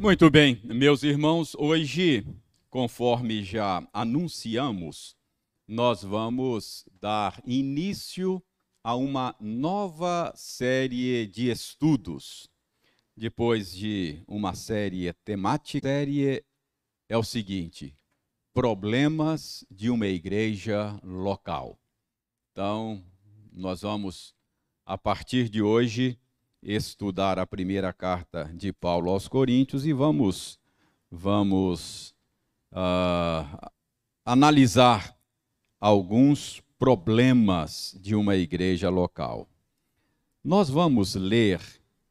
Muito bem, meus irmãos, hoje, conforme já anunciamos, nós vamos dar início a uma nova série de estudos. Depois de uma série temática, a série é o seguinte: problemas de uma igreja local. Então, nós vamos, a partir de hoje, estudar a primeira carta de Paulo aos Coríntios e vamos, vamos uh, analisar alguns problemas de uma igreja local. Nós vamos ler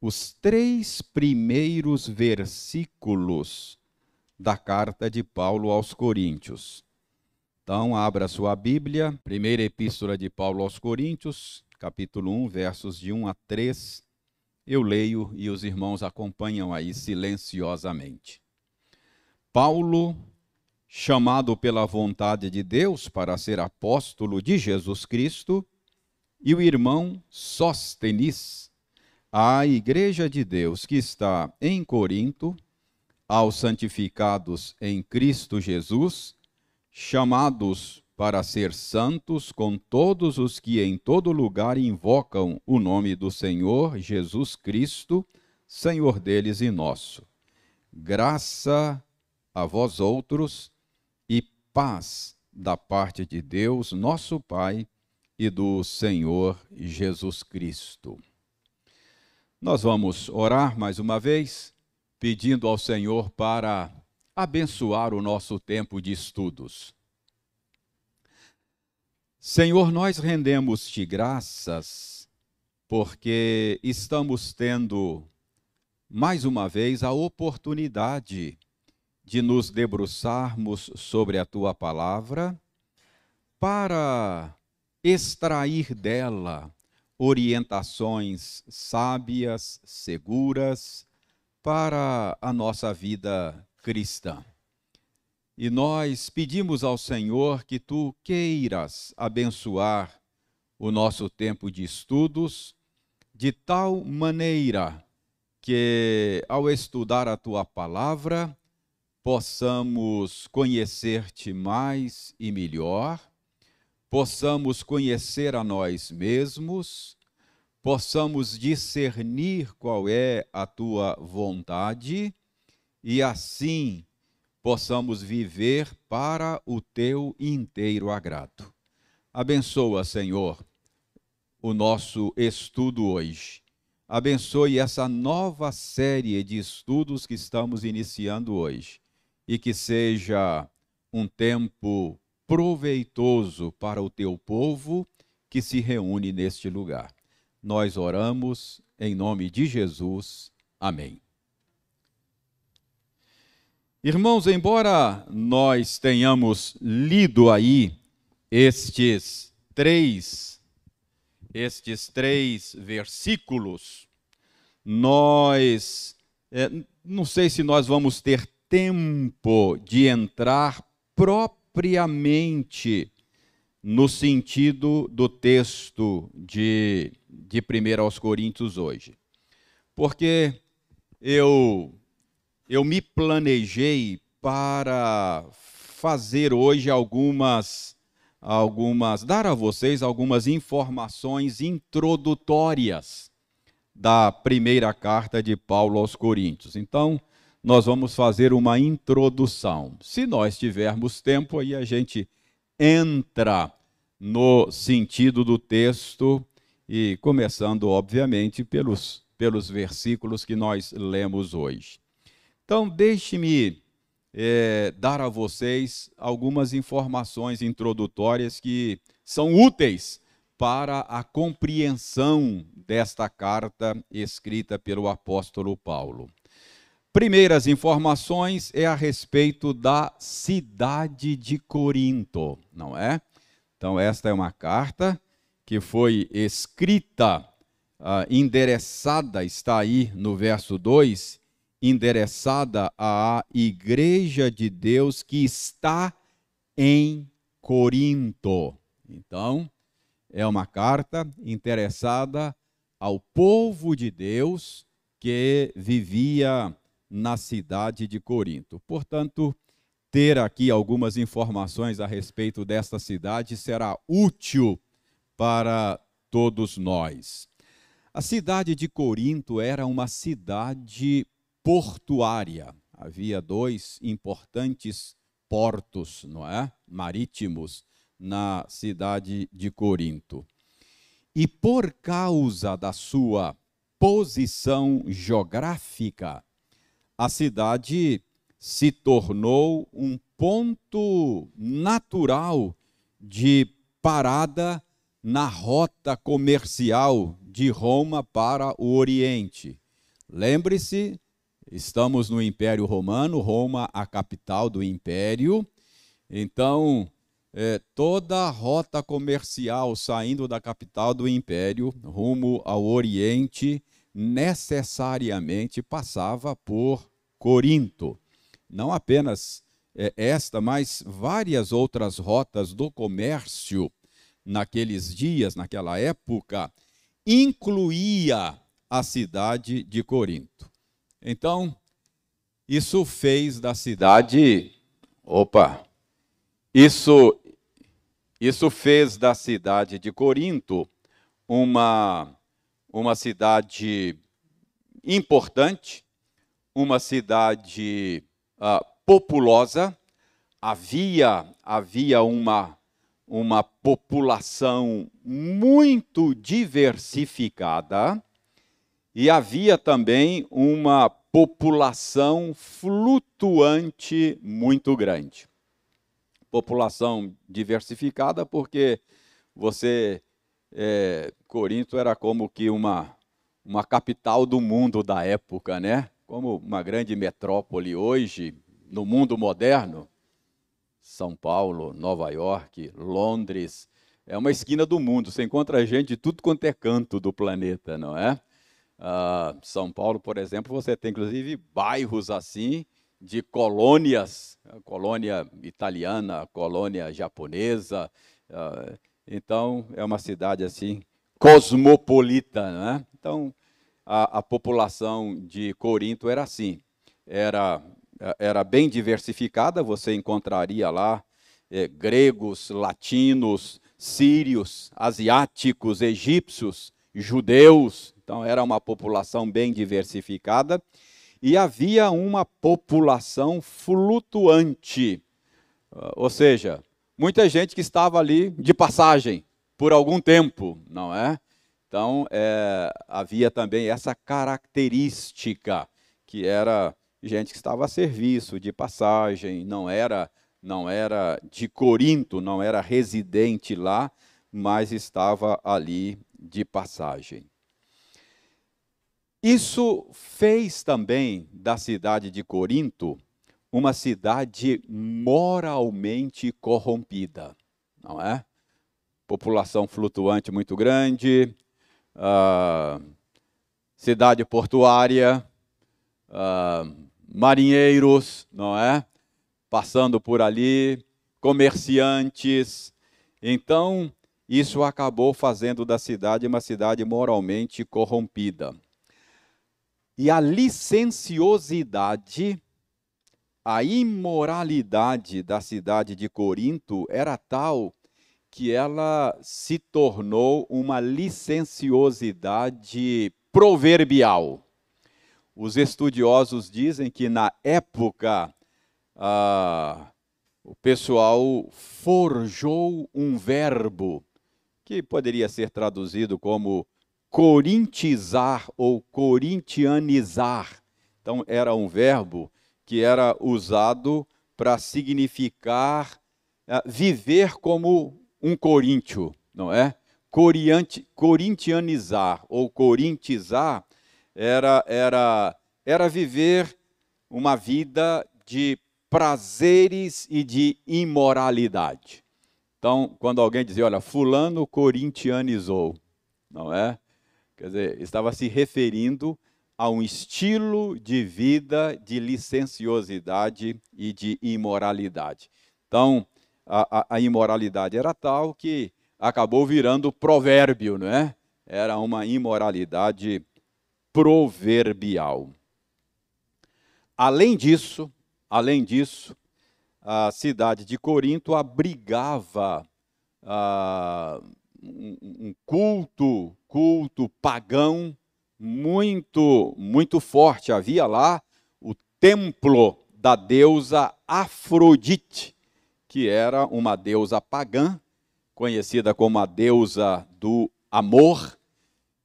os três primeiros versículos da carta de Paulo aos Coríntios. Então, abra sua Bíblia, primeira epístola de Paulo aos Coríntios, capítulo 1, versos de 1 a 3. Eu leio e os irmãos acompanham aí silenciosamente. Paulo, chamado pela vontade de Deus para ser apóstolo de Jesus Cristo, e o irmão Sóstenes, à igreja de Deus que está em Corinto, aos santificados em Cristo Jesus, chamados para ser santos com todos os que em todo lugar invocam o nome do Senhor Jesus Cristo, Senhor deles e nosso. Graça a vós outros e paz da parte de Deus, nosso Pai, e do Senhor Jesus Cristo. Nós vamos orar mais uma vez, pedindo ao Senhor para abençoar o nosso tempo de estudos. Senhor, nós rendemos-te graças porque estamos tendo mais uma vez a oportunidade de nos debruçarmos sobre a tua palavra para extrair dela orientações sábias, seguras para a nossa vida cristã. E nós pedimos ao Senhor que tu queiras abençoar o nosso tempo de estudos de tal maneira que, ao estudar a tua palavra, possamos conhecer-te mais e melhor, possamos conhecer a nós mesmos, possamos discernir qual é a tua vontade e assim possamos viver para o teu inteiro agrado. Abençoa, Senhor, o nosso estudo hoje. Abençoe essa nova série de estudos que estamos iniciando hoje e que seja um tempo proveitoso para o teu povo que se reúne neste lugar. Nós oramos em nome de Jesus. Amém. Irmãos, embora nós tenhamos lido aí estes três, estes três versículos, nós, é, não sei se nós vamos ter tempo de entrar propriamente no sentido do texto de, de 1 aos Coríntios hoje. Porque eu eu me planejei para fazer hoje algumas algumas dar a vocês algumas informações introdutórias da primeira carta de Paulo aos Coríntios. Então, nós vamos fazer uma introdução. Se nós tivermos tempo, aí a gente entra no sentido do texto e começando, obviamente, pelos, pelos versículos que nós lemos hoje. Então, deixe-me é, dar a vocês algumas informações introdutórias que são úteis para a compreensão desta carta escrita pelo apóstolo Paulo. Primeiras informações é a respeito da cidade de Corinto, não é? Então, esta é uma carta que foi escrita, uh, endereçada, está aí no verso 2, endereçada à Igreja de Deus que está em Corinto. Então, é uma carta interessada ao povo de Deus que vivia na cidade de Corinto. Portanto, ter aqui algumas informações a respeito desta cidade será útil para todos nós. A cidade de Corinto era uma cidade portuária. Havia dois importantes portos, não é? Marítimos na cidade de Corinto. E por causa da sua posição geográfica, a cidade se tornou um ponto natural de parada na rota comercial de Roma para o Oriente. Lembre-se, estamos no Império Romano, Roma a capital do Império. Então, é, toda a rota comercial saindo da capital do Império rumo ao Oriente necessariamente passava por Corinto. Não apenas é, esta, mas várias outras rotas do comércio naqueles dias, naquela época, incluía a cidade de Corinto. Então, isso fez da cidade, opa, isso isso fez da cidade de Corinto uma uma cidade importante, uma cidade uh, populosa. Havia havia uma uma população muito diversificada e havia também uma população flutuante muito grande. População diversificada porque você é, Corinto era como que uma uma capital do mundo da época, né? Como uma grande metrópole hoje no mundo moderno. São Paulo, Nova York, Londres. É uma esquina do mundo. Você encontra gente de tudo quanto é canto do planeta, não é? Uh, São Paulo, por exemplo, você tem inclusive bairros assim de colônias, colônia italiana, colônia japonesa. Uh, então é uma cidade assim cosmopolita, né? Então a, a população de Corinto era assim, era era bem diversificada, você encontraria lá é, gregos, latinos, sírios, asiáticos, egípcios, judeus, então era uma população bem diversificada, e havia uma população flutuante, ah, ou seja, muita gente que estava ali de passagem por algum tempo, não é? Então, é, havia também essa característica que era gente que estava a serviço, de passagem, não era, não era de Corinto, não era residente lá, mas estava ali de passagem. Isso fez também da cidade de Corinto uma cidade moralmente corrompida, não é? População flutuante muito grande, uh, cidade portuária, uh, marinheiros, não é? Passando por ali, comerciantes. Então, isso acabou fazendo da cidade uma cidade moralmente corrompida. E a licenciosidade, a imoralidade da cidade de Corinto era tal que ela se tornou uma licenciosidade proverbial. Os estudiosos dizem que na época ah, o pessoal forjou um verbo que poderia ser traduzido como corintizar ou corintianizar. Então era um verbo que era usado para significar ah, viver como um coríntio, não é? corintianizar ou corintizar era, era, era viver uma vida de prazeres e de imoralidade. Então, quando alguém dizia, olha, fulano corintianizou, não é? Quer dizer, estava se referindo a um estilo de vida de licenciosidade e de imoralidade. Então, a, a, a imoralidade era tal que acabou virando provérbio, não é? Era uma imoralidade proverbial. além disso, além disso, a cidade de Corinto abrigava ah, um culto, culto pagão muito, muito forte. Havia lá o templo da deusa Afrodite, que era uma deusa pagã, conhecida como a deusa do amor.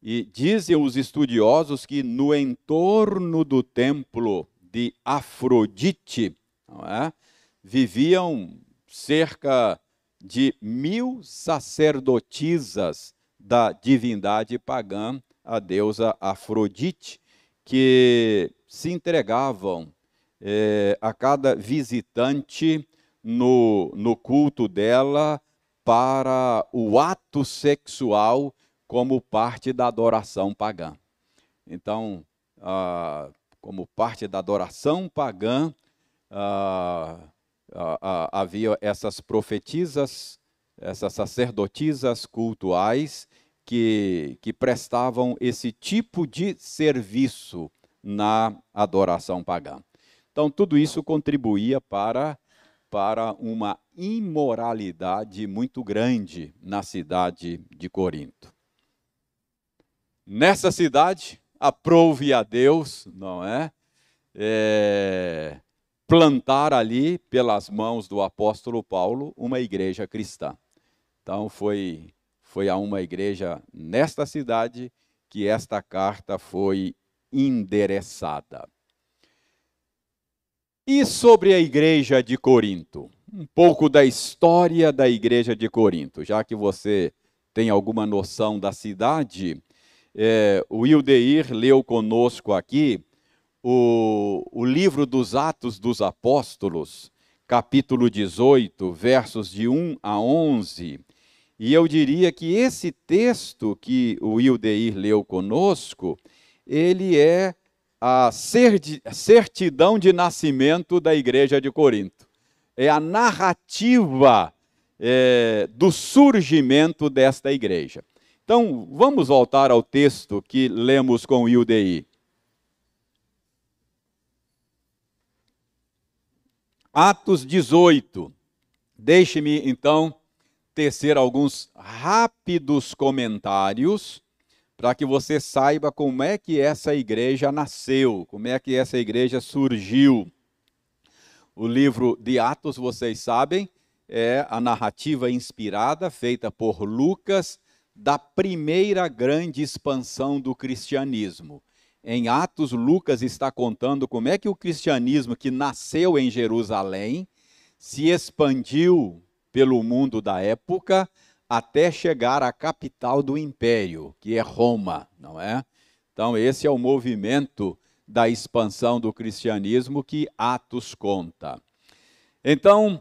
E dizem os estudiosos que no entorno do templo de Afrodite é, viviam cerca de mil sacerdotisas da divindade pagã, a deusa Afrodite, que se entregavam é, a cada visitante no, no culto dela para o ato sexual como parte da adoração pagã. Então, ah, como parte da adoração pagã, ah, ah, havia essas profetisas, essas sacerdotisas cultuais que, que prestavam esse tipo de serviço na adoração pagã. Então, tudo isso contribuía para, para uma imoralidade muito grande na cidade de Corinto. Nessa cidade, aprove a Deus, não é? é plantar ali, pelas mãos do apóstolo Paulo, uma igreja cristã. Então, foi, foi a uma igreja nesta cidade que esta carta foi endereçada. E sobre a igreja de Corinto? Um pouco da história da igreja de Corinto, já que você tem alguma noção da cidade. É, o Ildeir leu conosco aqui o, o livro dos Atos dos Apóstolos, capítulo 18, versos de 1 a 11. E eu diria que esse texto que o Ildeir leu conosco, ele é a certidão de nascimento da igreja de Corinto. É a narrativa é, do surgimento desta igreja. Então, vamos voltar ao texto que lemos com o Ildeir. Atos 18. Deixe-me então tecer alguns rápidos comentários para que você saiba como é que essa igreja nasceu, como é que essa igreja surgiu. O livro de Atos, vocês sabem, é a narrativa inspirada, feita por Lucas, da primeira grande expansão do cristianismo. Em Atos, Lucas está contando como é que o cristianismo que nasceu em Jerusalém se expandiu pelo mundo da época até chegar à capital do império, que é Roma, não é? Então, esse é o movimento da expansão do cristianismo que Atos conta. Então,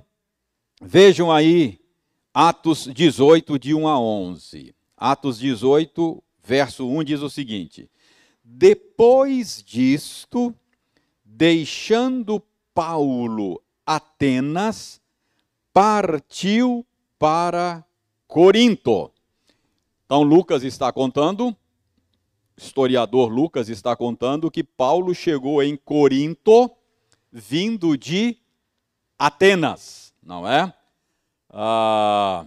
vejam aí Atos 18, de 1 a 11. Atos 18, verso 1 diz o seguinte: depois disto, deixando Paulo Atenas, partiu para Corinto. Então Lucas está contando, historiador Lucas está contando que Paulo chegou em Corinto vindo de Atenas, não é? Ah,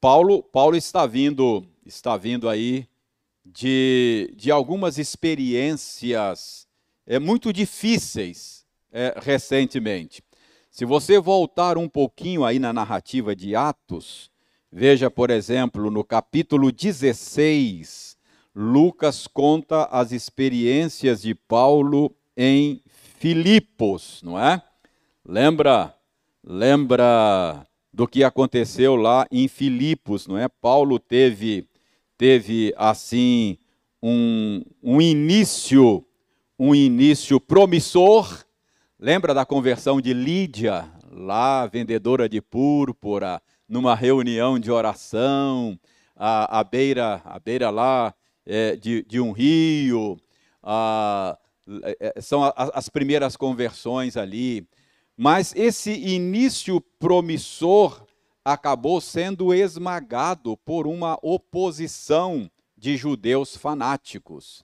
Paulo, Paulo está vindo, está vindo aí de, de algumas experiências é, muito difíceis é, recentemente. Se você voltar um pouquinho aí na narrativa de Atos, veja, por exemplo, no capítulo 16, Lucas conta as experiências de Paulo em Filipos, não é? Lembra, lembra do que aconteceu lá em Filipos, não é? Paulo teve teve assim um, um início, um início promissor. Lembra da conversão de Lídia, lá vendedora de púrpura, numa reunião de oração, à, à beira, à beira lá é, de, de um rio. A, é, é, são as primeiras conversões ali. Mas esse início promissor acabou sendo esmagado por uma oposição de judeus fanáticos.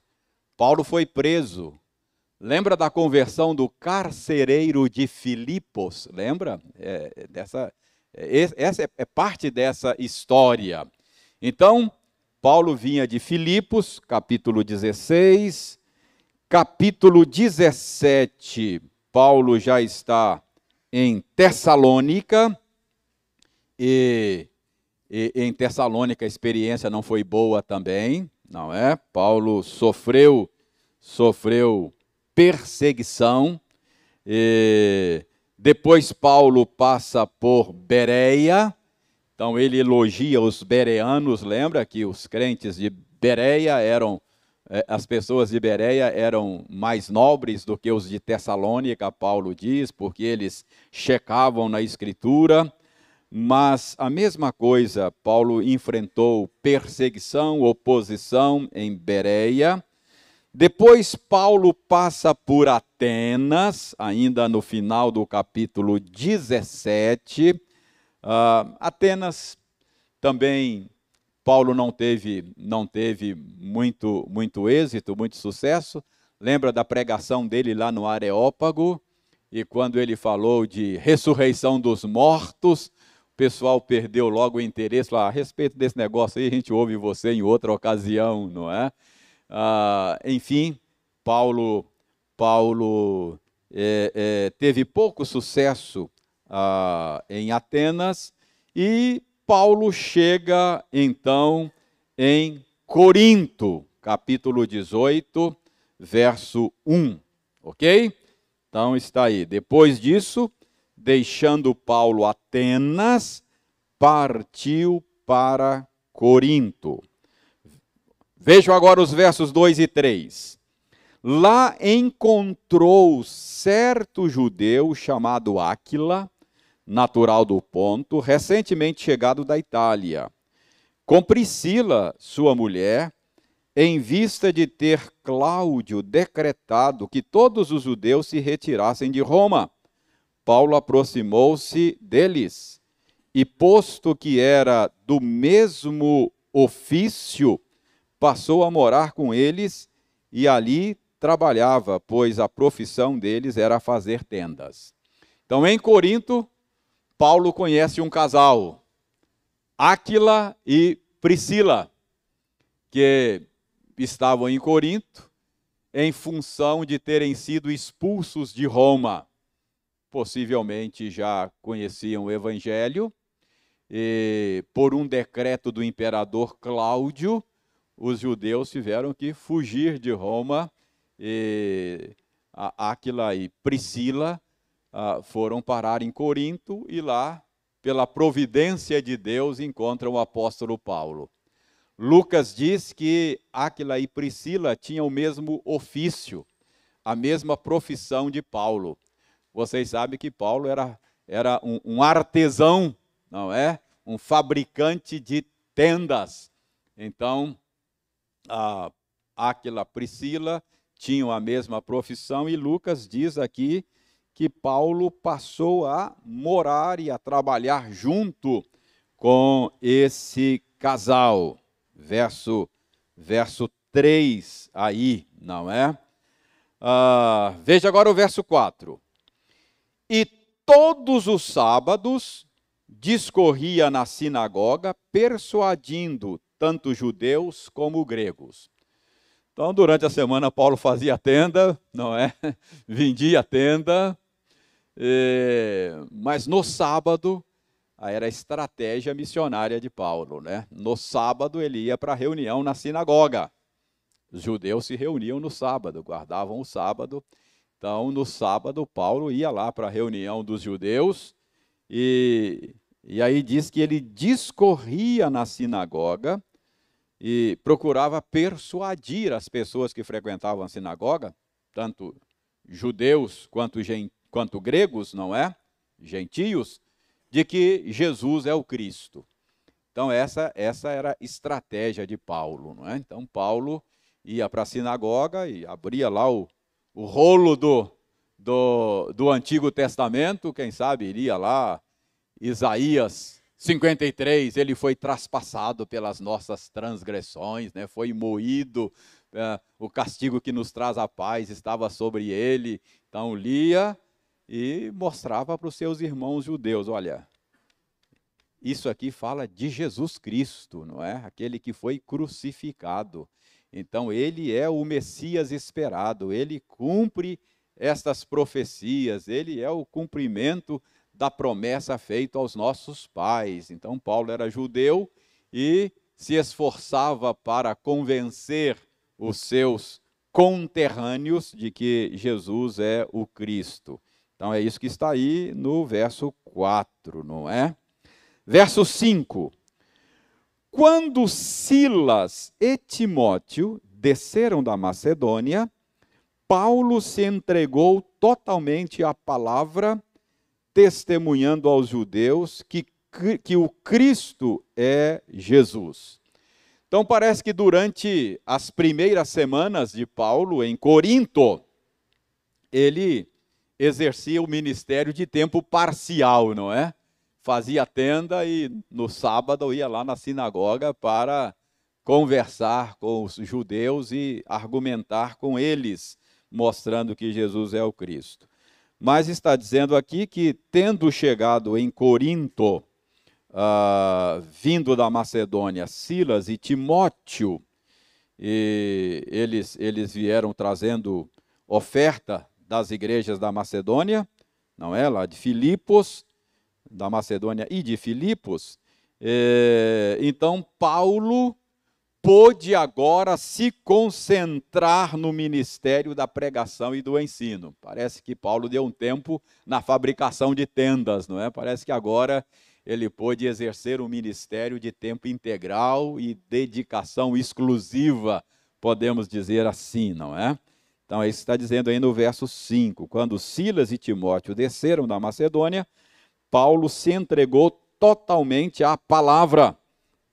Paulo foi preso, Lembra da conversão do carcereiro de Filipos? Lembra? É, dessa, é, essa é, é parte dessa história. Então, Paulo vinha de Filipos, capítulo 16, capítulo 17, Paulo já está em Tessalônica, e, e em Tessalônica a experiência não foi boa também, não é? Paulo sofreu, sofreu perseguição. E depois Paulo passa por Bereia. Então ele elogia os bereanos, lembra que os crentes de Bereia eram eh, as pessoas de Bereia eram mais nobres do que os de Tessalônica, Paulo diz, porque eles checavam na escritura. Mas a mesma coisa, Paulo enfrentou perseguição, oposição em Bereia. Depois Paulo passa por Atenas, ainda no final do capítulo 17. Uh, ah, Atenas também Paulo não teve, não teve muito, muito êxito, muito sucesso. Lembra da pregação dele lá no Areópago? E quando ele falou de ressurreição dos mortos, o pessoal perdeu logo o interesse. Falou, ah, a respeito desse negócio aí, a gente ouve você em outra ocasião, não é? Ah, enfim, Paulo, Paulo é, é, teve pouco sucesso ah, em Atenas e Paulo chega então em Corinto, capítulo 18, verso 1, ok? Então está aí. Depois disso, deixando Paulo Atenas, partiu para Corinto. Vejam agora os versos 2 e 3. Lá encontrou certo judeu chamado Áquila, natural do Ponto, recentemente chegado da Itália, com Priscila, sua mulher, em vista de ter Cláudio decretado que todos os judeus se retirassem de Roma. Paulo aproximou-se deles e, posto que era do mesmo ofício, passou a morar com eles e ali trabalhava, pois a profissão deles era fazer tendas. Então, em Corinto, Paulo conhece um casal, Áquila e Priscila, que estavam em Corinto em função de terem sido expulsos de Roma. Possivelmente já conheciam o Evangelho, e por um decreto do imperador Cláudio, os judeus tiveram que fugir de Roma e Áquila e Priscila ah, foram parar em Corinto e lá, pela providência de Deus, encontram o apóstolo Paulo. Lucas diz que Áquila e Priscila tinham o mesmo ofício, a mesma profissão de Paulo. Vocês sabem que Paulo era, era um, um artesão, não é? Um fabricante de tendas. Então, a Áquila, Priscila tinham a mesma profissão e Lucas diz aqui que Paulo passou a morar e a trabalhar junto com esse casal. Verso, verso 3 aí, não é? Ah, veja agora o verso 4. E todos os sábados discorria na sinagoga, persuadindo tanto judeus como gregos. Então, durante a semana, Paulo fazia tenda, não é? Vendia tenda, e... mas no sábado, era a estratégia missionária de Paulo, né? No sábado, ele ia para a reunião na sinagoga. Os judeus se reuniam no sábado, guardavam o sábado. Então, no sábado, Paulo ia lá para a reunião dos judeus e, e aí diz que ele discorria na sinagoga e procurava persuadir as pessoas que frequentavam a sinagoga, tanto judeus quanto, quanto gregos, não é? Gentios, de que Jesus é o Cristo. Então, essa, essa era a estratégia de Paulo. Não é? Então, Paulo ia para a sinagoga e abria lá o, o rolo do, do, do Antigo Testamento, quem sabe iria lá, Isaías 53, ele foi traspassado pelas nossas transgressões, né? foi moído é, o castigo que nos traz a paz estava sobre ele. Então lia e mostrava para os seus irmãos judeus: olha, isso aqui fala de Jesus Cristo, não é? Aquele que foi crucificado. Então ele é o Messias esperado, ele cumpre estas profecias, ele é o cumprimento da promessa feita aos nossos pais. Então Paulo era judeu e se esforçava para convencer os seus conterrâneos de que Jesus é o Cristo. Então é isso que está aí no verso 4, não é? Verso 5. Quando Silas e Timóteo desceram da Macedônia, Paulo se entregou totalmente à palavra, testemunhando aos judeus que, que o Cristo é Jesus. Então parece que durante as primeiras semanas de Paulo em Corinto, ele exercia o ministério de tempo parcial, não é? Fazia tenda e no sábado ia lá na sinagoga para conversar com os judeus e argumentar com eles, mostrando que Jesus é o Cristo. Mas está dizendo aqui que, tendo chegado em Corinto, uh, vindo da Macedônia, Silas e Timóteo, e eles, eles vieram trazendo oferta das igrejas da Macedônia, não é? Lá de Filipos, da Macedônia e de Filipos. É, então, Paulo pôde agora se concentrar no ministério da pregação e do ensino. Parece que Paulo deu um tempo na fabricação de tendas, não é? Parece que agora ele pôde exercer um ministério de tempo integral e dedicação exclusiva, podemos dizer assim, não é? Então, é isso que está dizendo aí no verso 5. Quando Silas e Timóteo desceram da Macedônia, Paulo se entregou totalmente à palavra,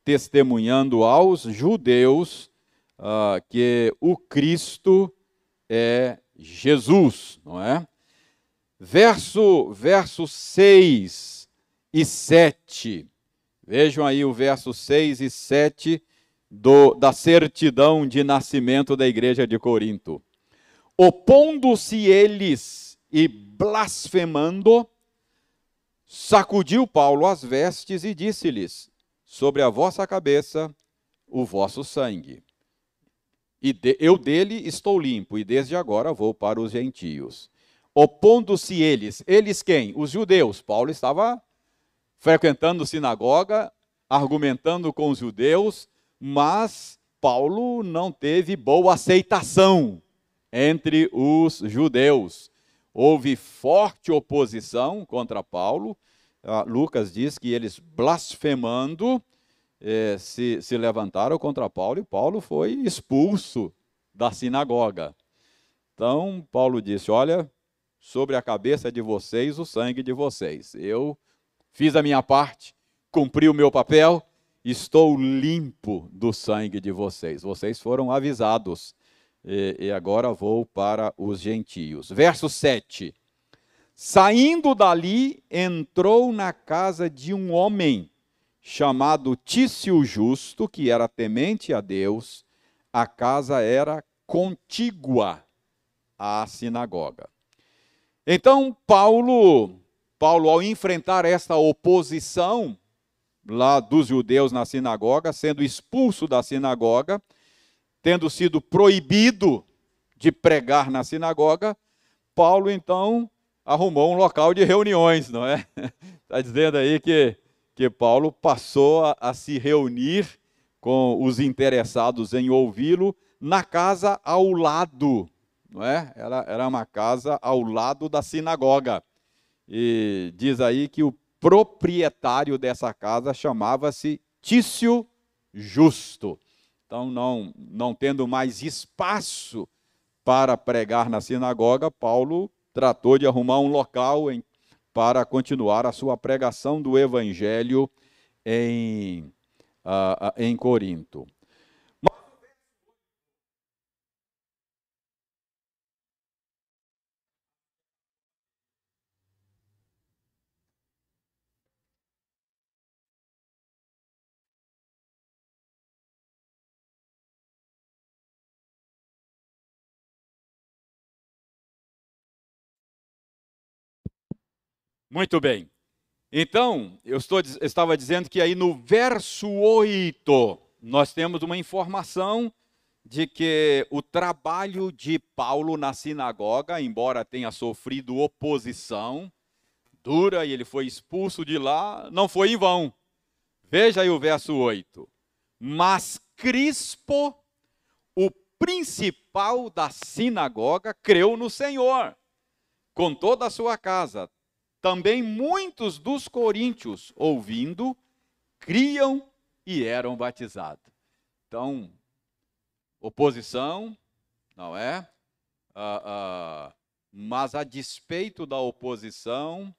testemunhando aos judeus uh, que o Cristo é Jesus, não é? Verso, verso 6 e 7. Vejam aí o verso 6 e 7 do, da certidão de nascimento da igreja de Corinto. Opondo-se eles e blasfemando, sacudiu Paulo as vestes e disse-lhes: Sobre a vossa cabeça o vosso sangue. E de, eu dele estou limpo, e desde agora vou para os gentios. Opondo-se eles, eles quem? Os judeus. Paulo estava frequentando sinagoga, argumentando com os judeus, mas Paulo não teve boa aceitação entre os judeus. Houve forte oposição contra Paulo. Ah, Lucas diz que eles, blasfemando, eh, se, se levantaram contra Paulo e Paulo foi expulso da sinagoga. Então, Paulo disse: Olha, sobre a cabeça de vocês o sangue de vocês. Eu fiz a minha parte, cumpri o meu papel, estou limpo do sangue de vocês. Vocês foram avisados. E, e agora vou para os gentios. Verso 7. Saindo dali, entrou na casa de um homem chamado Tício Justo, que era temente a Deus. A casa era contígua à sinagoga. Então, Paulo Paulo, ao enfrentar esta oposição lá dos judeus na sinagoga, sendo expulso da sinagoga, tendo sido proibido de pregar na sinagoga, Paulo então arrumou um local de reuniões, não é? Está dizendo aí que, que Paulo passou a, a se reunir com os interessados em ouvi-lo na casa ao lado, não é? Era, era uma casa ao lado da sinagoga. E diz aí que o proprietário dessa casa chamava-se Tício Justo. Então, não, não tendo mais espaço para pregar na sinagoga, Paulo tratou de arrumar um local em, para continuar a sua pregação do evangelho em, uh, em Corinto. Muito bem. Então, eu estou, estava dizendo que aí no verso 8, nós temos uma informação de que o trabalho de Paulo na sinagoga, embora tenha sofrido oposição dura e ele foi expulso de lá, não foi em vão. Veja aí o verso 8. Mas Crispo, o principal da sinagoga, creu no Senhor, com toda a sua casa. Também muitos dos coríntios, ouvindo, criam e eram batizados. Então, oposição, não é? Ah, ah, mas a despeito da oposição,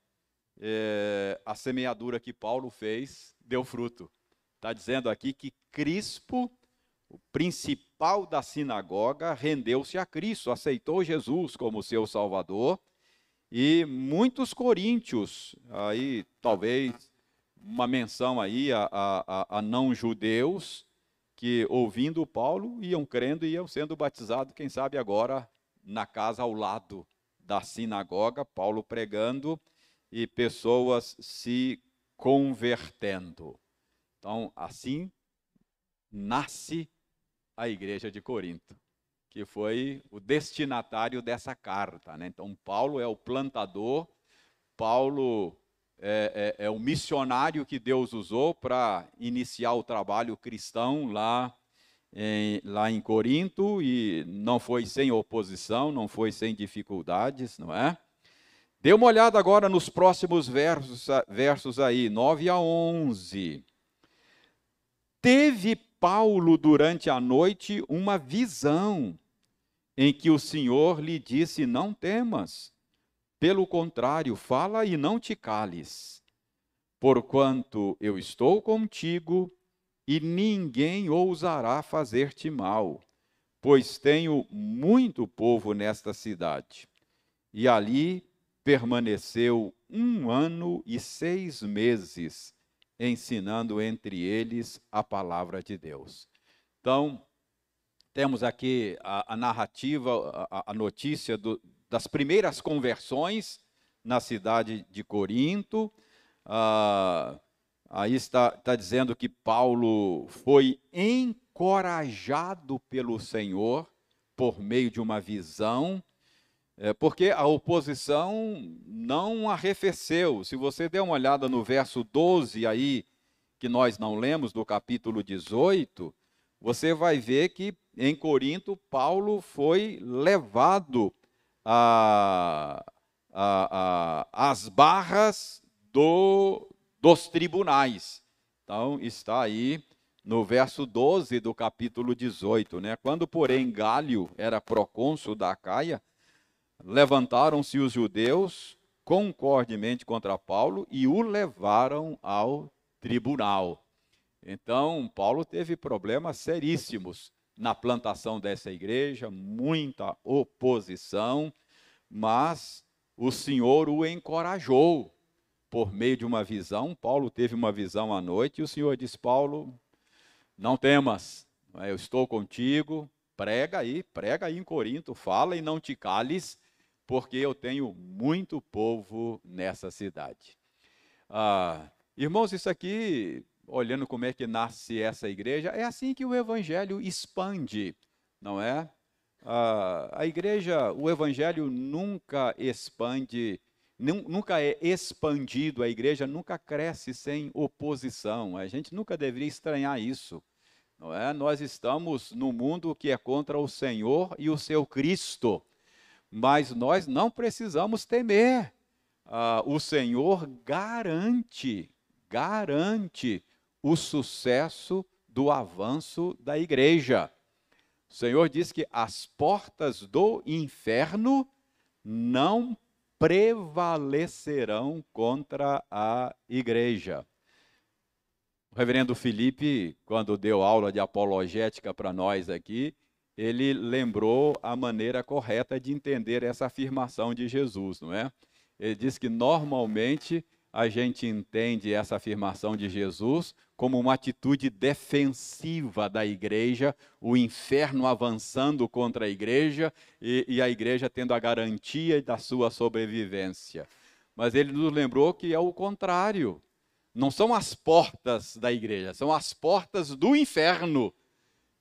é, a semeadura que Paulo fez deu fruto. Está dizendo aqui que Crispo, o principal da sinagoga, rendeu-se a Cristo, aceitou Jesus como seu Salvador e muitos coríntios, aí talvez uma menção aí a, a, a não judeus, que ouvindo Paulo iam crendo e iam sendo batizados, quem sabe agora na casa ao lado da sinagoga, Paulo pregando e pessoas se convertendo. Então, assim nasce a igreja de Corinto que foi o destinatário dessa carta. Né? Então, Paulo é o plantador, Paulo é, é, é o missionário que Deus usou para iniciar o trabalho cristão lá em, lá em Corinto, e não foi sem oposição, não foi sem dificuldades, não é? Dê uma olhada agora nos próximos versos, versos aí, 9 a 11. Teve Paulo durante a noite uma visão em que o Senhor lhe disse: Não temas, pelo contrário, fala e não te cales, porquanto eu estou contigo e ninguém ousará fazer-te mal, pois tenho muito povo nesta cidade. E ali permaneceu um ano e seis meses, ensinando entre eles a palavra de Deus. Então, temos aqui a, a narrativa, a, a notícia do, das primeiras conversões na cidade de Corinto. Ah, aí está, está dizendo que Paulo foi encorajado pelo Senhor por meio de uma visão, é, porque a oposição não arrefeceu. Se você der uma olhada no verso 12 aí, que nós não lemos, do capítulo 18, você vai ver que em Corinto Paulo foi levado às barras do, dos tribunais. Então, está aí no verso 12 do capítulo 18. Né? Quando, porém, Gálio era procônsul da Caia, levantaram-se os judeus concordemente contra Paulo e o levaram ao tribunal. Então, Paulo teve problemas seríssimos na plantação dessa igreja, muita oposição, mas o Senhor o encorajou por meio de uma visão. Paulo teve uma visão à noite e o Senhor disse: Paulo, não temas, eu estou contigo, prega aí, prega aí em Corinto, fala e não te cales, porque eu tenho muito povo nessa cidade. Ah, irmãos, isso aqui olhando como é que nasce essa igreja, é assim que o evangelho expande, não é? a igreja, o evangelho nunca expande, nunca é expandido, a igreja nunca cresce sem oposição. A gente nunca deveria estranhar isso. Não é? Nós estamos no mundo que é contra o Senhor e o seu Cristo, mas nós não precisamos temer. Ah, o Senhor garante, garante o sucesso do avanço da igreja. O Senhor diz que as portas do inferno não prevalecerão contra a igreja. O reverendo Felipe, quando deu aula de apologética para nós aqui, ele lembrou a maneira correta de entender essa afirmação de Jesus, não é? Ele diz que normalmente a gente entende essa afirmação de Jesus como uma atitude defensiva da igreja, o inferno avançando contra a igreja e, e, a igreja tendo a garantia da sua sobrevivência. Mas ele nos lembrou que é o contrário. Não são as portas da igreja, são as portas do inferno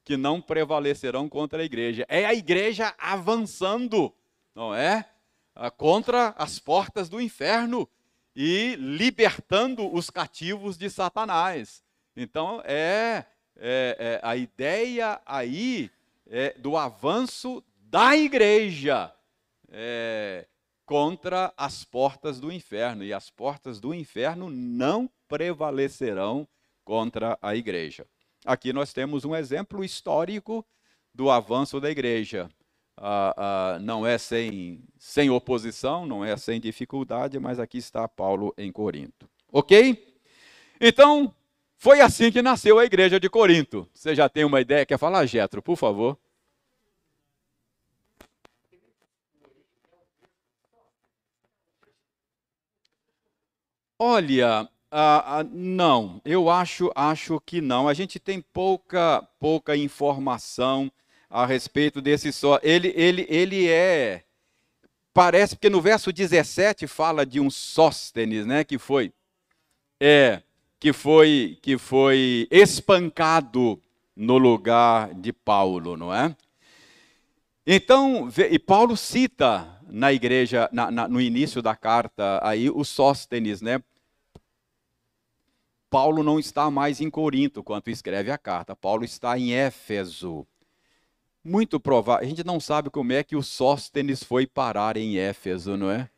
que não prevalecerão contra a igreja. É a igreja avançando, não é? Ah, contra as portas do inferno e libertando os cativos de Satanás. Então, é, é, é a ideia aí é do avanço da igreja é, contra as portas do inferno. E as portas do inferno não prevalecerão contra a igreja. Aqui nós temos um exemplo histórico do avanço da igreja. Ah, ah, não é sem, sem oposição, não é sem dificuldade, mas aqui está Paulo em Corinto. Ok? Então, foi assim que nasceu a igreja de Corinto. Você já tem uma ideia? Quer falar, Getro, por favor? Olha, ah, não, eu acho, acho que não. A gente tem pouca, pouca informação a respeito desse só. Ele, ele, ele é, parece porque no verso 17 fala de um Sóstenes, né, que foi, é, que foi, que foi espancado no lugar de Paulo, não é? Então, e Paulo cita na igreja, na, na, no início da carta, aí o Sóstenes, né? Paulo não está mais em Corinto quando escreve a carta. Paulo está em Éfeso. Muito provável, a gente não sabe como é que o Sóstenes foi parar em Éfeso, não é?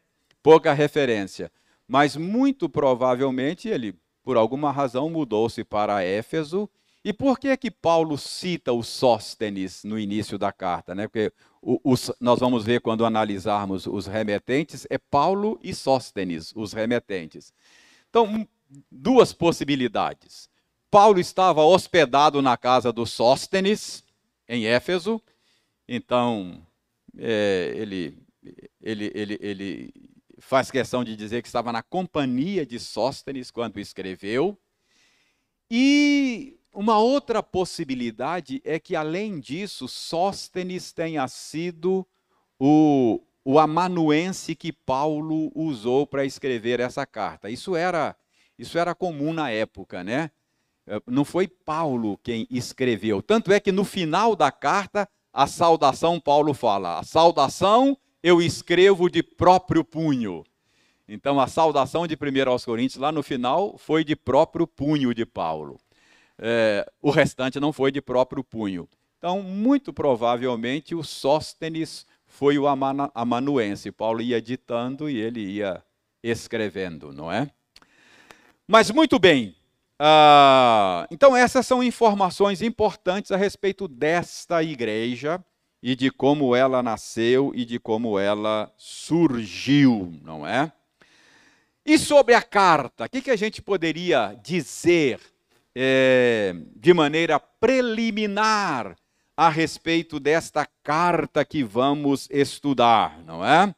Pouca referência. Mas muito provavelmente ele, por alguma razão, mudou-se para Éfeso. E por que que Paulo cita o Sóstenes no início da carta? Né? Porque os, nós vamos ver quando analisarmos os remetentes, é Paulo e Sóstenes, os remetentes. Então, duas possibilidades. Paulo estava hospedado na casa do Sóstenes, em Éfeso, então é, ele, ele, ele, ele faz questão de dizer que estava na companhia de Sóstenes quando escreveu. E uma outra possibilidade é que, além disso, Sóstenes tenha sido o, o amanuense que Paulo usou para escrever essa carta. Isso era isso era comum na época, né? Eh, não foi Paulo quem escreveu. Tanto é que no final da carta, a saudação, Paulo fala: a saudação eu escrevo de próprio punho. Então, a saudação de 1 aos Coríntios, lá no final, foi de próprio punho de Paulo. É, o restante não foi de próprio punho. Então, muito provavelmente, o Sóstenes foi o amanuense. Paulo ia ditando e ele ia escrevendo, não é? Mas muito bem. Uh, então, essas são informações importantes a respeito desta igreja e de como ela nasceu e de como ela surgiu, não é? E sobre a carta, o que, que a gente poderia dizer é, de maneira preliminar a respeito desta carta que vamos estudar, não é?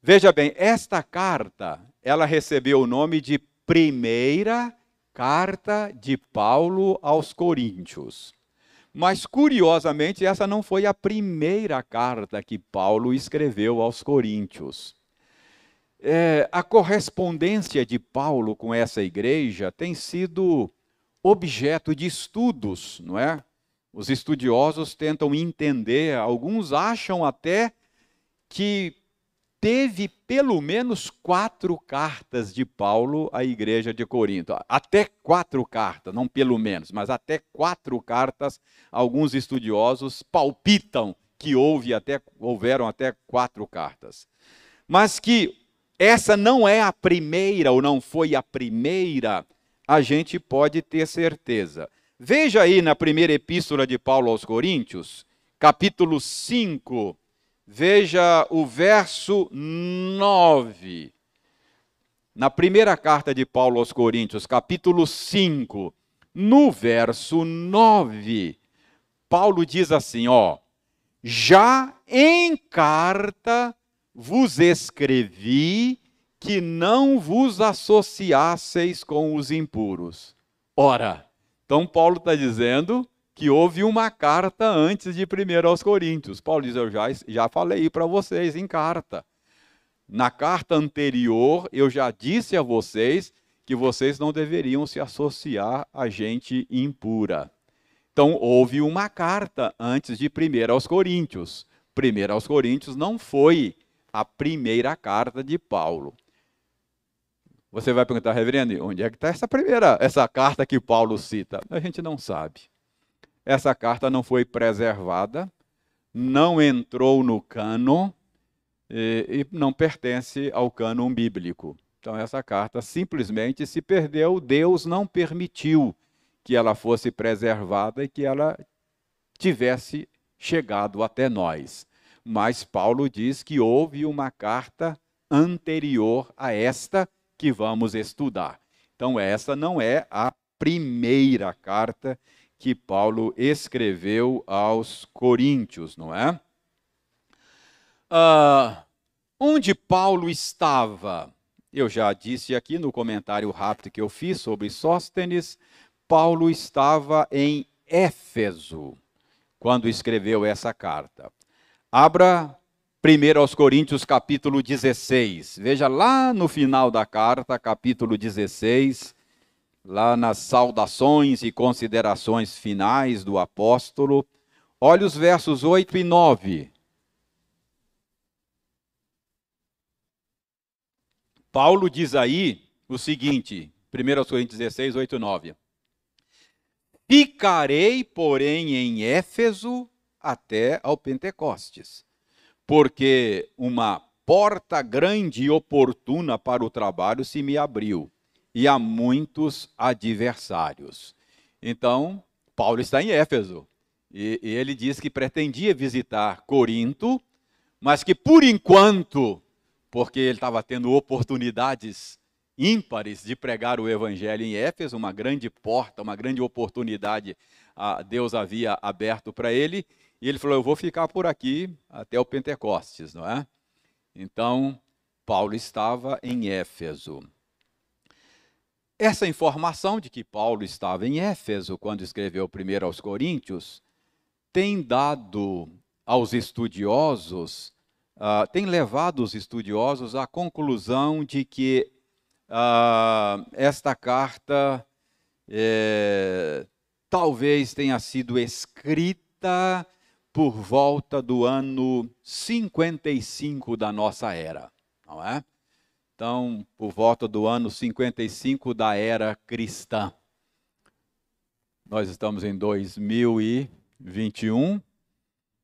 Veja bem, esta carta, ela recebeu o nome de primeira carta de Paulo aos Coríntios. Mas, curiosamente, essa não foi a primeira carta que Paulo escreveu aos Coríntios. É, a correspondência de Paulo com essa igreja tem sido objeto de estudos, não é? Os estudiosos tentam entender, alguns acham até que teve pelo menos quatro cartas de Paulo à igreja de Corinto. Até quatro cartas, não pelo menos, mas até quatro cartas. Alguns estudiosos palpitam que houve até, houveram até quatro cartas. Mas que essa não é a primeira, ou não foi a primeira, a gente pode ter certeza. Veja aí na primeira epístola de Paulo aos Coríntios, capítulo 5, Veja o verso 9. Na primeira carta de Paulo aos Coríntios, capítulo 5, no verso 9, Paulo diz assim, ó: Já em carta vos escrevi que não vos associasseis com os impuros. Ora, então Paulo está dizendo que houve uma carta antes de 1 aos Coríntios. Paulo diz: Eu já, já falei para vocês em carta. na carta anterior eu já disse a vocês que vocês não deveriam se associar a gente impura. Então houve uma carta antes de 1 aos Coríntios. 1 aos Coríntios não foi a primeira carta de Paulo. Você vai perguntar, reverendo, onde é que está essa primeira, essa carta que Paulo cita? A gente não sabe. Essa carta não foi preservada, não entrou no cano e, e não pertence ao cânon bíblico. Então, essa carta simplesmente se perdeu, Deus não permitiu que ela fosse preservada e que ela tivesse chegado até nós. Mas Paulo diz que houve uma carta anterior a esta que vamos estudar. Então, essa não é a primeira carta que Paulo escreveu aos Coríntios, não é? Ah, onde Paulo estava? Eu já disse aqui no comentário rápido que eu fiz sobre Sóstenes, Paulo estava em Éfeso quando escreveu essa carta. Abra 1 aos Coríntios, capítulo 16. Veja lá no final da carta, capítulo 16, lá nas saudações e considerações finais do apóstolo. Olha os versos 8 e 9. Paulo diz aí o seguinte, 1 Coríntios 16, 8 e 9. Ficarei, porém, em Éfeso até ao Pentecostes porque uma porta grande e oportuna para o trabalho se me abriu, e há muitos adversários. Então, Paulo está em Éfeso, e, e ele diz que pretendia visitar Corinto, mas que por enquanto, porque ele estava tendo oportunidades ímpares de pregar o evangelho em Éfeso, uma grande porta, uma grande oportunidade a Deus havia aberto para ele, e ele falou: Eu vou ficar por aqui até o Pentecostes, não é? Então, Paulo estava em Éfeso. Essa informação de que Paulo estava em Éfeso quando escreveu primeiro aos Coríntios tem dado aos estudiosos, uh, tem levado os estudiosos à conclusão de que uh, esta carta é, talvez tenha sido escrita por volta do ano 55 da nossa era, não é? Então, por volta do ano 55 da era cristã. Nós estamos em 2021,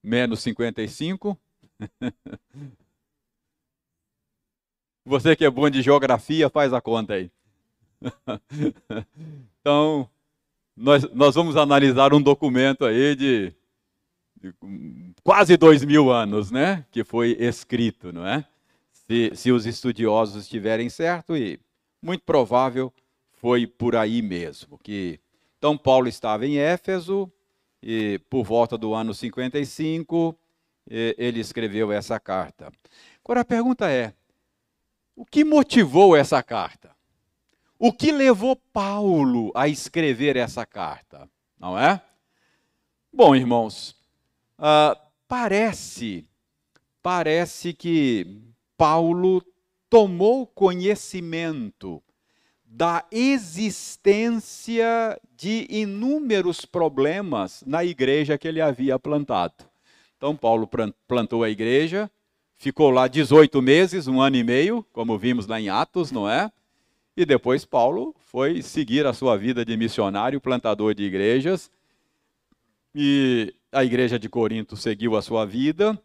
menos 55. Você que é bom de geografia, faz a conta aí. então, nós, nós vamos analisar um documento aí de quase dois mil anos, né? Que foi escrito, não é? Se, se os estudiosos estiverem certo e muito provável foi por aí mesmo que então Paulo estava em Éfeso e por volta do ano 55 ele escreveu essa carta. Agora a pergunta é: o que motivou essa carta? O que levou Paulo a escrever essa carta? Não é? Bom, irmãos, Uh, parece, parece que Paulo tomou conhecimento da existência de inúmeros problemas na igreja que ele havia plantado. Então, Paulo plantou a igreja, ficou lá 18 meses, um ano e meio, como vimos lá em Atos, não é? E depois Paulo foi seguir a sua vida de missionário, plantador de igrejas, e a igreja de Corinto seguiu a sua vida,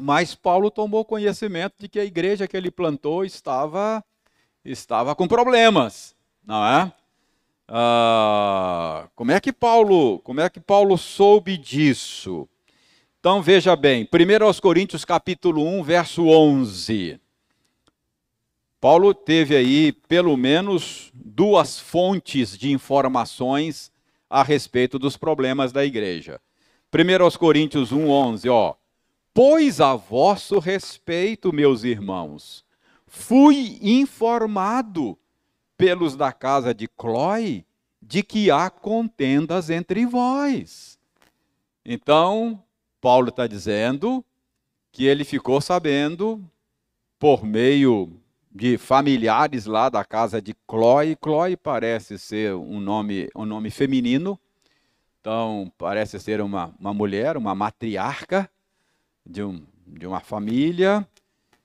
mas Paulo tomou conhecimento de que a igreja que ele plantou estava, estava com problemas, não é? Ah, como é que Paulo, como é que Paulo soube disso? Então veja bem, 1 aos Coríntios capítulo 1, verso 11. Paulo teve aí pelo menos duas fontes de informações a respeito dos problemas da igreja. 1 aos Coríntios 1, 11, ó. Pois a vosso respeito, meus irmãos, fui informado pelos da casa de Clói de que há contendas entre vós. Então, Paulo está dizendo que ele ficou sabendo por meio de familiares lá da casa de Chloe. Chloe parece ser um nome, um nome feminino, então parece ser uma, uma mulher, uma matriarca de, um, de uma família.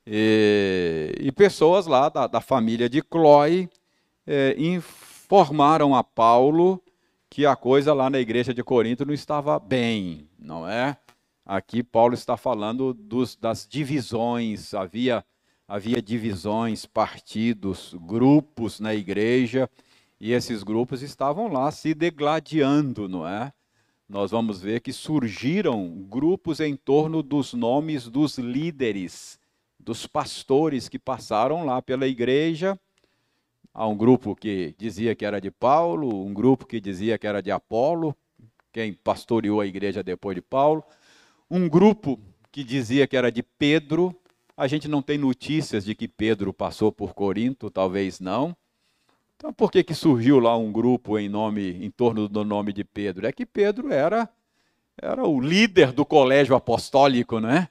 E, e pessoas lá da, da, família de Chloe é, informaram a Paulo que a coisa lá na igreja de Corinto não estava bem, não é? Aqui Paulo está falando dos, das divisões, havia havia divisões, partidos, grupos na igreja, e esses grupos estavam lá se degladiando, não é? Nós vamos ver que surgiram grupos em torno dos nomes dos líderes, dos pastores que passaram lá pela igreja. Há um grupo que dizia que era de Paulo, um grupo que dizia que era de Apolo, quem pastoreou a igreja depois de Paulo, um grupo que dizia que era de Pedro, a gente não tem notícias de que Pedro passou por Corinto, talvez não. Então, por que, que surgiu lá um grupo em nome, em torno do nome de Pedro? É que Pedro era, era o líder do colégio apostólico, né?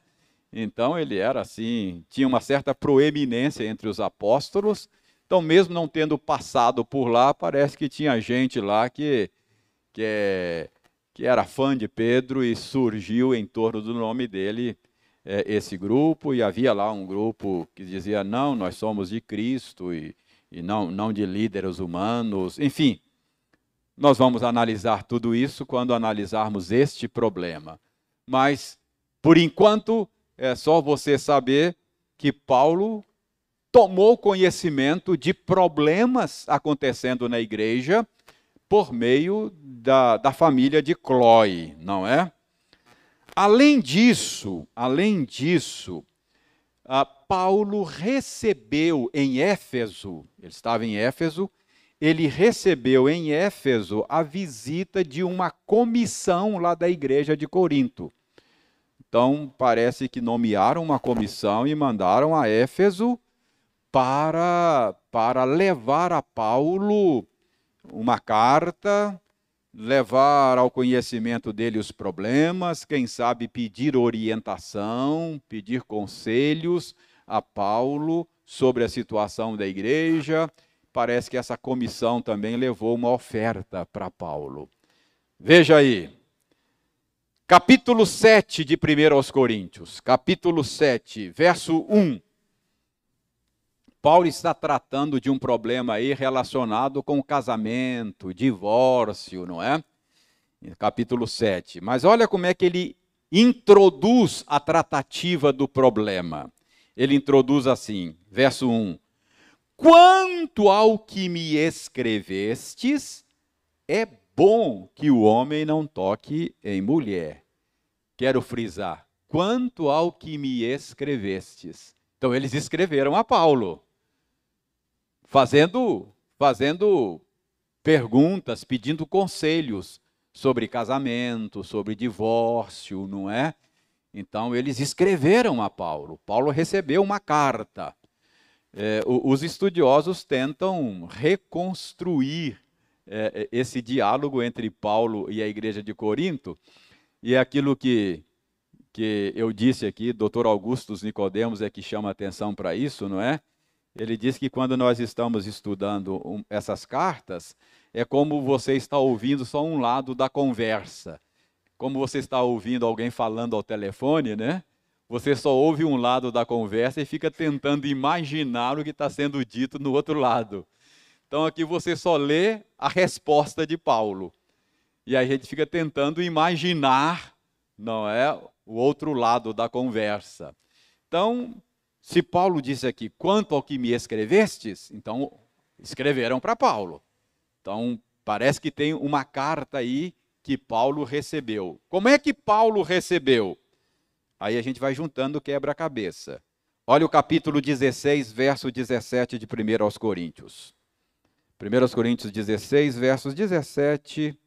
Então ele era assim, tinha uma certa proeminência entre os apóstolos. Então, mesmo não tendo passado por lá, parece que tinha gente lá que, que, é, que era fã de Pedro e surgiu em torno do nome dele é, esse grupo, e havia lá um grupo que dizia: não, nós somos de Cristo e, e não, não de líderes humanos. Enfim, nós vamos analisar tudo isso quando analisarmos este problema. Mas, por enquanto, é só você saber que Paulo tomou conhecimento de problemas acontecendo na igreja por meio da, da família de Chloe, não é? Além disso, além disso, uh, Paulo recebeu em Éfeso, ele estava em Éfeso, ele recebeu em Éfeso a visita de uma comissão lá da igreja de Corinto. Então, parece que nomearam uma comissão e mandaram a Éfeso para, para levar a Paulo uma carta levar ao conhecimento dele os problemas, quem sabe pedir orientação, pedir conselhos a Paulo sobre a situação da igreja. Parece que essa comissão também levou uma oferta para Paulo. Veja aí, capítulo 7 de 1 aos Coríntios, capítulo 7, verso 1. Paulo está tratando de um problema aí relacionado com casamento, divórcio, não é? Capítulo 7. Mas olha como é que ele introduz a tratativa do problema. Ele introduz assim, verso 1: Quanto ao que me escrevestes, é bom que o homem não toque em mulher. Quero frisar, quanto ao que me escrevestes. Então eles escreveram a Paulo fazendo, fazendo perguntas, pedindo conselhos sobre casamento, sobre divórcio, não é? Então eles escreveram a Paulo. Paulo recebeu uma carta. É, os estudiosos tentam reconstruir é, esse diálogo entre Paulo e a igreja de Corinto, e é aquilo que, que eu disse aqui, doutor Augustus Nicodemos é que chama atenção para isso, não é? Ele diz que quando nós estamos estudando essas cartas, é como você está ouvindo só um lado da conversa. Como você está ouvindo alguém falando ao telefone, né? Você só ouve um lado da conversa e fica tentando imaginar o que está sendo dito no outro lado. Então aqui você só lê a resposta de Paulo. E a gente fica tentando imaginar, não é, o outro lado da conversa. Então, se Paulo disse aqui, quanto ao que me escrevestes, então escreveram para Paulo. Então, parece que tem uma carta aí que Paulo recebeu. Como é que Paulo recebeu? Aí a gente vai juntando quebra-cabeça. Olha o capítulo 16, verso 17 de 1 aos Coríntios. 1 aos Coríntios 16, versos 17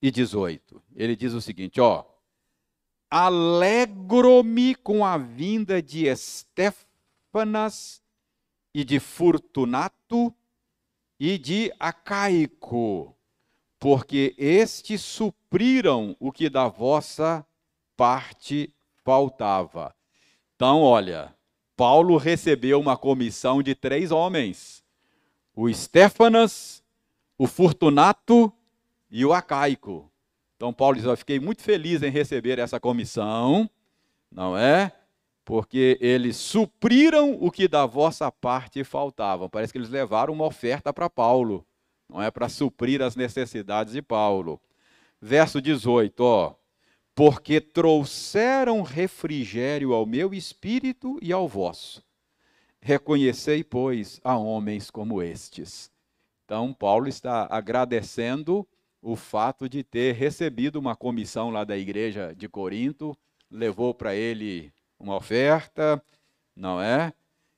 e 18. Ele diz o seguinte, ó: Alegro-me com a vinda de Estéfanas e de Fortunato e de Acaico, porque estes supriram o que da vossa parte faltava. Então, olha, Paulo recebeu uma comissão de três homens: o Estéfanas, o Fortunato e o Acaico. Então, Paulo diz: Eu fiquei muito feliz em receber essa comissão, não é? Porque eles supriram o que da vossa parte faltava. Parece que eles levaram uma oferta para Paulo, não é? Para suprir as necessidades de Paulo. Verso 18, ó porque trouxeram refrigério ao meu espírito e ao vosso. Reconhecei, pois, a homens como estes. Então, Paulo está agradecendo o fato de ter recebido uma comissão lá da igreja de Corinto, levou para ele uma oferta, não é?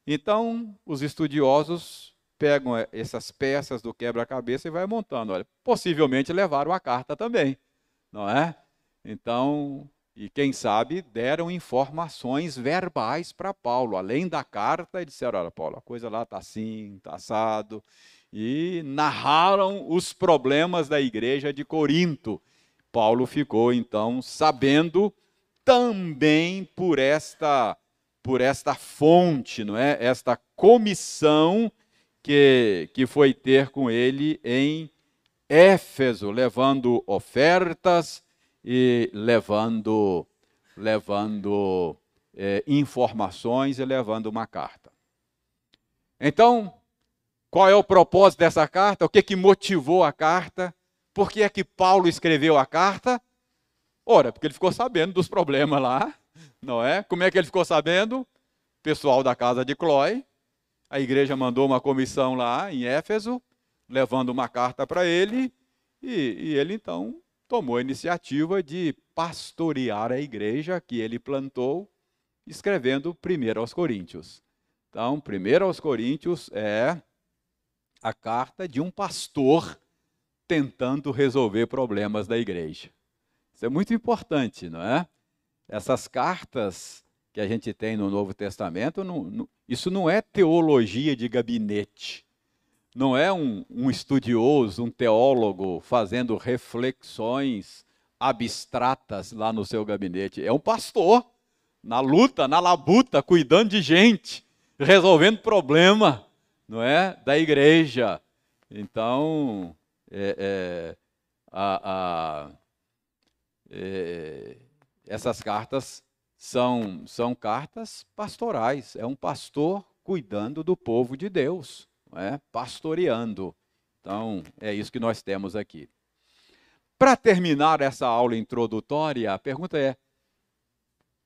Então, os estudiosos pegam essas peças do quebra-cabeça e vai montando. Olha, possivelmente levaram a carta também, não é? Então, e quem sabe deram informações verbais para Paulo, além da carta, e disseram: Olha, Paulo, a coisa lá está assim, está assado. E narraram os problemas da igreja de Corinto. Paulo ficou então sabendo também por esta por esta fonte, não é? Esta comissão que, que foi ter com ele em Éfeso, levando ofertas, e levando, levando é, informações e levando uma carta. Então, qual é o propósito dessa carta? O que, que motivou a carta? Por que é que Paulo escreveu a carta? Ora, porque ele ficou sabendo dos problemas lá, não é? Como é que ele ficou sabendo? Pessoal da casa de Clói, a igreja mandou uma comissão lá em Éfeso, levando uma carta para ele, e, e ele então tomou a iniciativa de pastorear a igreja que ele plantou, escrevendo primeiro aos Coríntios. Então, primeiro aos Coríntios é a carta de um pastor tentando resolver problemas da igreja. Isso é muito importante, não é? Essas cartas que a gente tem no Novo Testamento, não, não, isso não é teologia de gabinete não é um, um estudioso, um teólogo fazendo reflexões abstratas lá no seu gabinete. É um pastor na luta, na labuta, cuidando de gente, resolvendo problema, não é, da igreja. Então, é, é, a, a, é, essas cartas são, são cartas pastorais. É um pastor cuidando do povo de Deus é? pastoreando. Então, é isso que nós temos aqui. Para terminar essa aula introdutória, a pergunta é: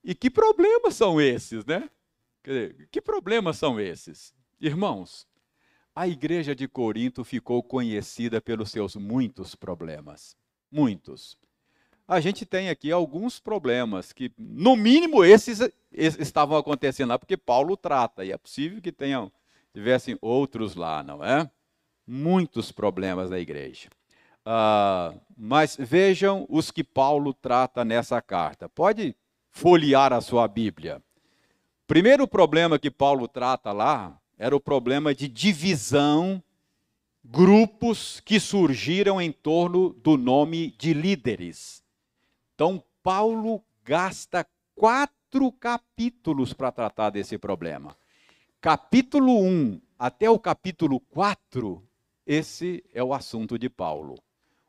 e que problemas são esses, né? Que problemas são esses? Irmãos, a igreja de Corinto ficou conhecida pelos seus muitos problemas. Muitos. A gente tem aqui alguns problemas que, no mínimo, esses, estavam acontecendo lá, porque Paulo trata, e é possível que tenham tivessem outros lá, não é? Muitos problemas da igreja. Ah, mas vejam os que Paulo trata nessa carta. Pode folhear a sua Bíblia. Primeiro problema que Paulo trata lá era o problema de divisão, grupos que surgiram em torno do nome de líderes. Então, Paulo gasta quatro capítulos para tratar desse problema capítulo 1 até o capítulo 4, esse é o assunto de Paulo.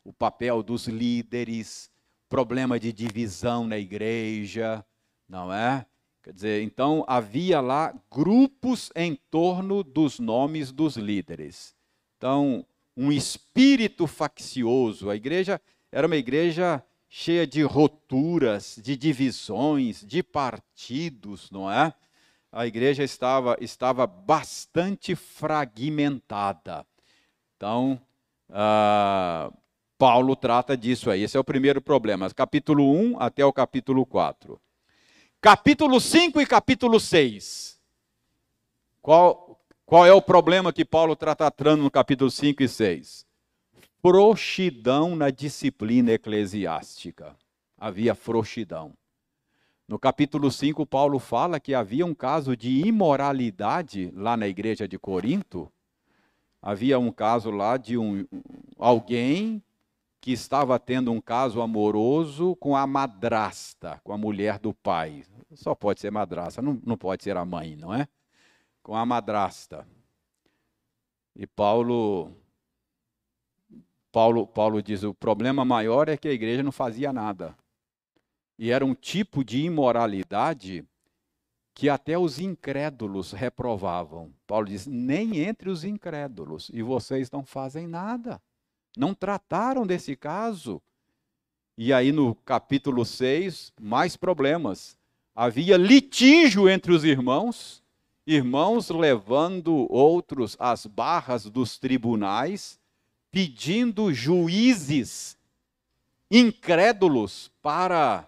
O papel dos líderes, problema de divisão na igreja, não é? Quer dizer, então havia lá grupos em torno dos nomes dos líderes. Então, um espírito faccioso. A igreja era uma igreja cheia de roturas, de divisões, de partidos, não é? a igreja estava, estava bastante fragmentada. Então, uh, Paulo trata disso aí. Esse é o primeiro problema. Capítulo 1 até o capítulo 4. Capítulo 5 e capítulo 6. Qual, qual é o problema que Paulo está tratando no capítulo 5 e 6? Frouxidão na disciplina eclesiástica. Havia frouxidão. No capítulo 5, Paulo fala que havia um caso de imoralidade lá na igreja de Corinto. Havia um caso lá de um, alguém que estava tendo um caso amoroso com a madrasta, com a mulher do pai. Só pode ser madrasta, não, não pode ser a mãe, não é? Com a madrasta. E Paulo, Paulo, Paulo diz: o problema maior é que a igreja não fazia nada. E era um tipo de imoralidade que até os incrédulos reprovavam. Paulo diz: nem entre os incrédulos, e vocês não fazem nada. Não trataram desse caso. E aí no capítulo 6, mais problemas. Havia litígio entre os irmãos, irmãos levando outros às barras dos tribunais, pedindo juízes incrédulos para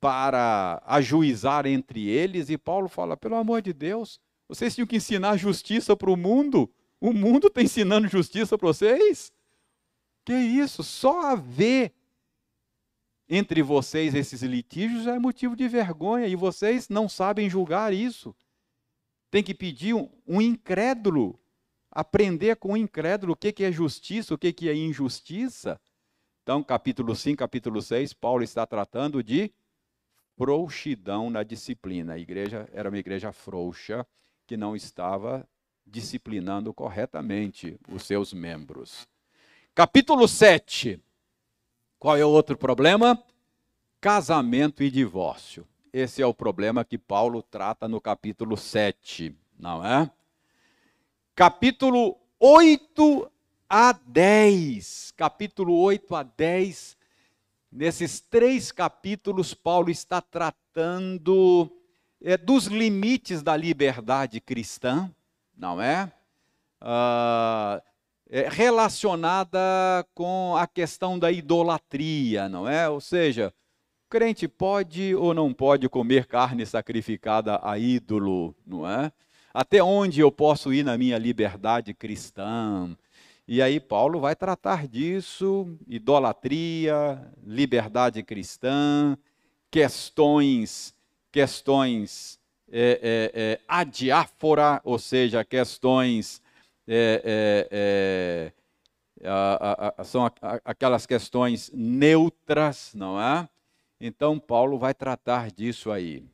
para ajuizar entre eles, e Paulo fala: pelo amor de Deus, vocês tinham que ensinar justiça para o mundo, o mundo está ensinando justiça para vocês? Que isso? Só haver entre vocês esses litígios é motivo de vergonha, e vocês não sabem julgar isso. Tem que pedir um, um incrédulo, aprender com o um incrédulo o que, que é justiça, o que, que é injustiça. Então, capítulo 5, capítulo 6, Paulo está tratando de frouxidão na disciplina. A igreja era uma igreja frouxa que não estava disciplinando corretamente os seus membros. Capítulo 7. Qual é o outro problema? Casamento e divórcio. Esse é o problema que Paulo trata no capítulo 7, não é? Capítulo 8 a 10. Capítulo 8 a 10 Nesses três capítulos, Paulo está tratando é, dos limites da liberdade cristã, não é? Ah, é? Relacionada com a questão da idolatria, não é? Ou seja, o crente pode ou não pode comer carne sacrificada a ídolo, não é? Até onde eu posso ir na minha liberdade cristã? E aí Paulo vai tratar disso, idolatria, liberdade cristã, questões, questões é, é, é, adiáfora, ou seja, questões é, é, é, a, a, são aquelas questões neutras, não é? Então Paulo vai tratar disso aí,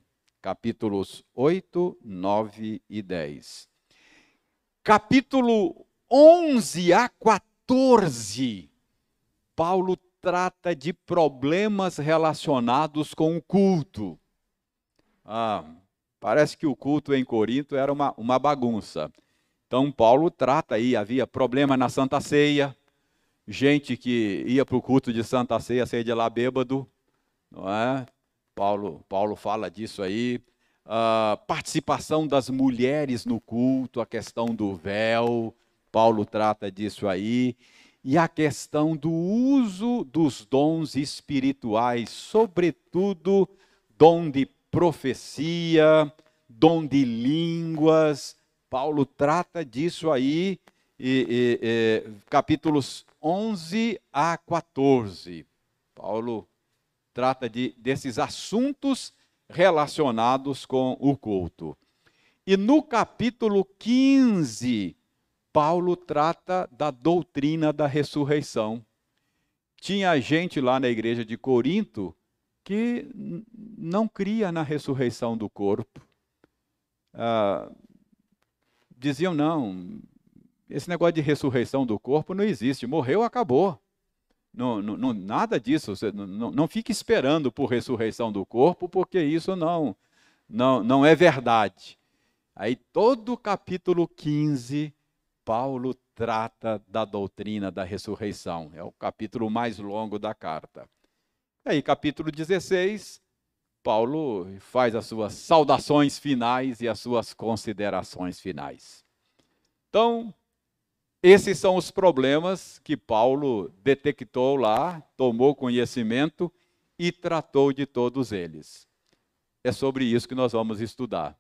capítulos 8, 9 e 10. Capítulo 11 a 14, Paulo trata de problemas relacionados com o culto. Ah, parece que o culto em Corinto era uma, uma bagunça. Então, Paulo trata aí, havia problema na Santa Ceia, gente que ia para o culto de Santa Ceia, sair de lá bêbado, não é? Paulo, Paulo fala disso aí. Ah, participação das mulheres no culto, a questão do véu, Paulo trata disso aí. E a questão do uso dos dons espirituais, sobretudo dom de profecia, dom de línguas. Paulo trata disso aí, e, e, e, capítulos 11 a 14. Paulo trata de, desses assuntos relacionados com o culto. E no capítulo 15, Paulo trata da doutrina da ressurreição. Tinha gente lá na igreja de Corinto que não cria na ressurreição do corpo. Ah, diziam, não, esse negócio de ressurreição do corpo não existe, morreu, acabou. Não, não, nada disso, você não, não fique esperando por ressurreição do corpo, porque isso não, não, não é verdade. Aí todo o capítulo 15 Paulo trata da doutrina da ressurreição. É o capítulo mais longo da carta. Aí, capítulo 16, Paulo faz as suas saudações finais e as suas considerações finais. Então, esses são os problemas que Paulo detectou lá, tomou conhecimento e tratou de todos eles. É sobre isso que nós vamos estudar.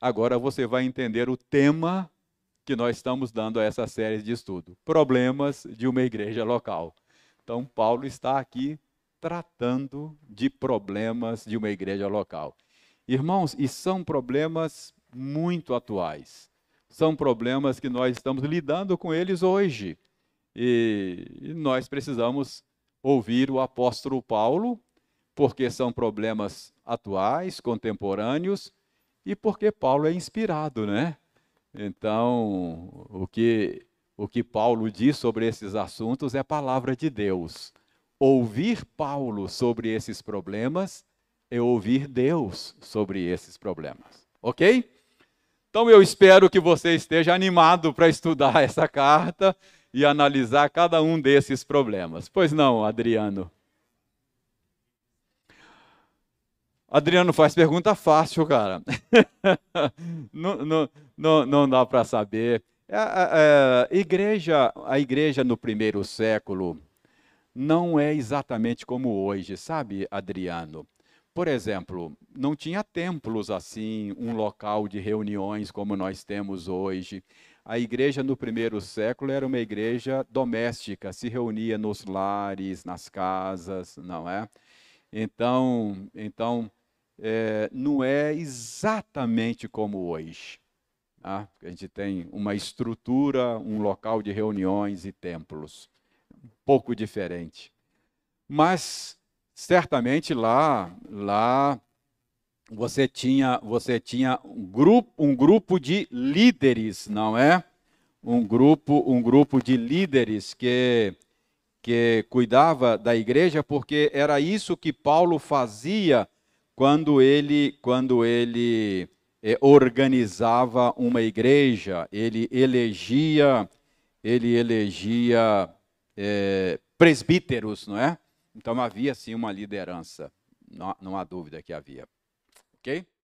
Agora você vai entender o tema que nós estamos dando a essa série de estudo: Problemas de uma igreja local. Então, Paulo está aqui tratando de problemas de uma igreja local. Irmãos, e são problemas muito atuais. São problemas que nós estamos lidando com eles hoje. E, nós precisamos ouvir o apóstolo Paulo, porque são problemas atuais, contemporâneos, e porque Paulo é inspirado, né? Então, o que, o que Paulo diz sobre esses assuntos é palavra de Deus. Ouvir Paulo sobre esses problemas é ouvir Deus sobre esses problemas. Ok? Então eu espero que você esteja animado para estudar essa carta e analisar cada um desses problemas. Pois não, Adriano? Adriano faz pergunta fácil, cara. não, não, não, não, dá para saber. A, a, a, igreja, a igreja no primeiro século não é exatamente como hoje, sabe, Adriano? Por exemplo, não tinha templos assim, um local de reuniões como nós temos hoje. A igreja no primeiro século era uma igreja doméstica, se reunia nos lares, nas casas, não é? Então, então é, não é exatamente como hoje. Tá? A gente tem uma estrutura, um local de reuniões e templos, pouco diferente. Mas certamente lá, lá você tinha, você tinha um grupo, um grupo de líderes, não é? Um grupo, um grupo de líderes que que cuidava da igreja, porque era isso que Paulo fazia quando ele quando ele eh, organizava uma igreja, ele elegia ele elegia eh, presbíteros, não é? Então havia sim uma liderança, não, não há dúvida que havia. Ok?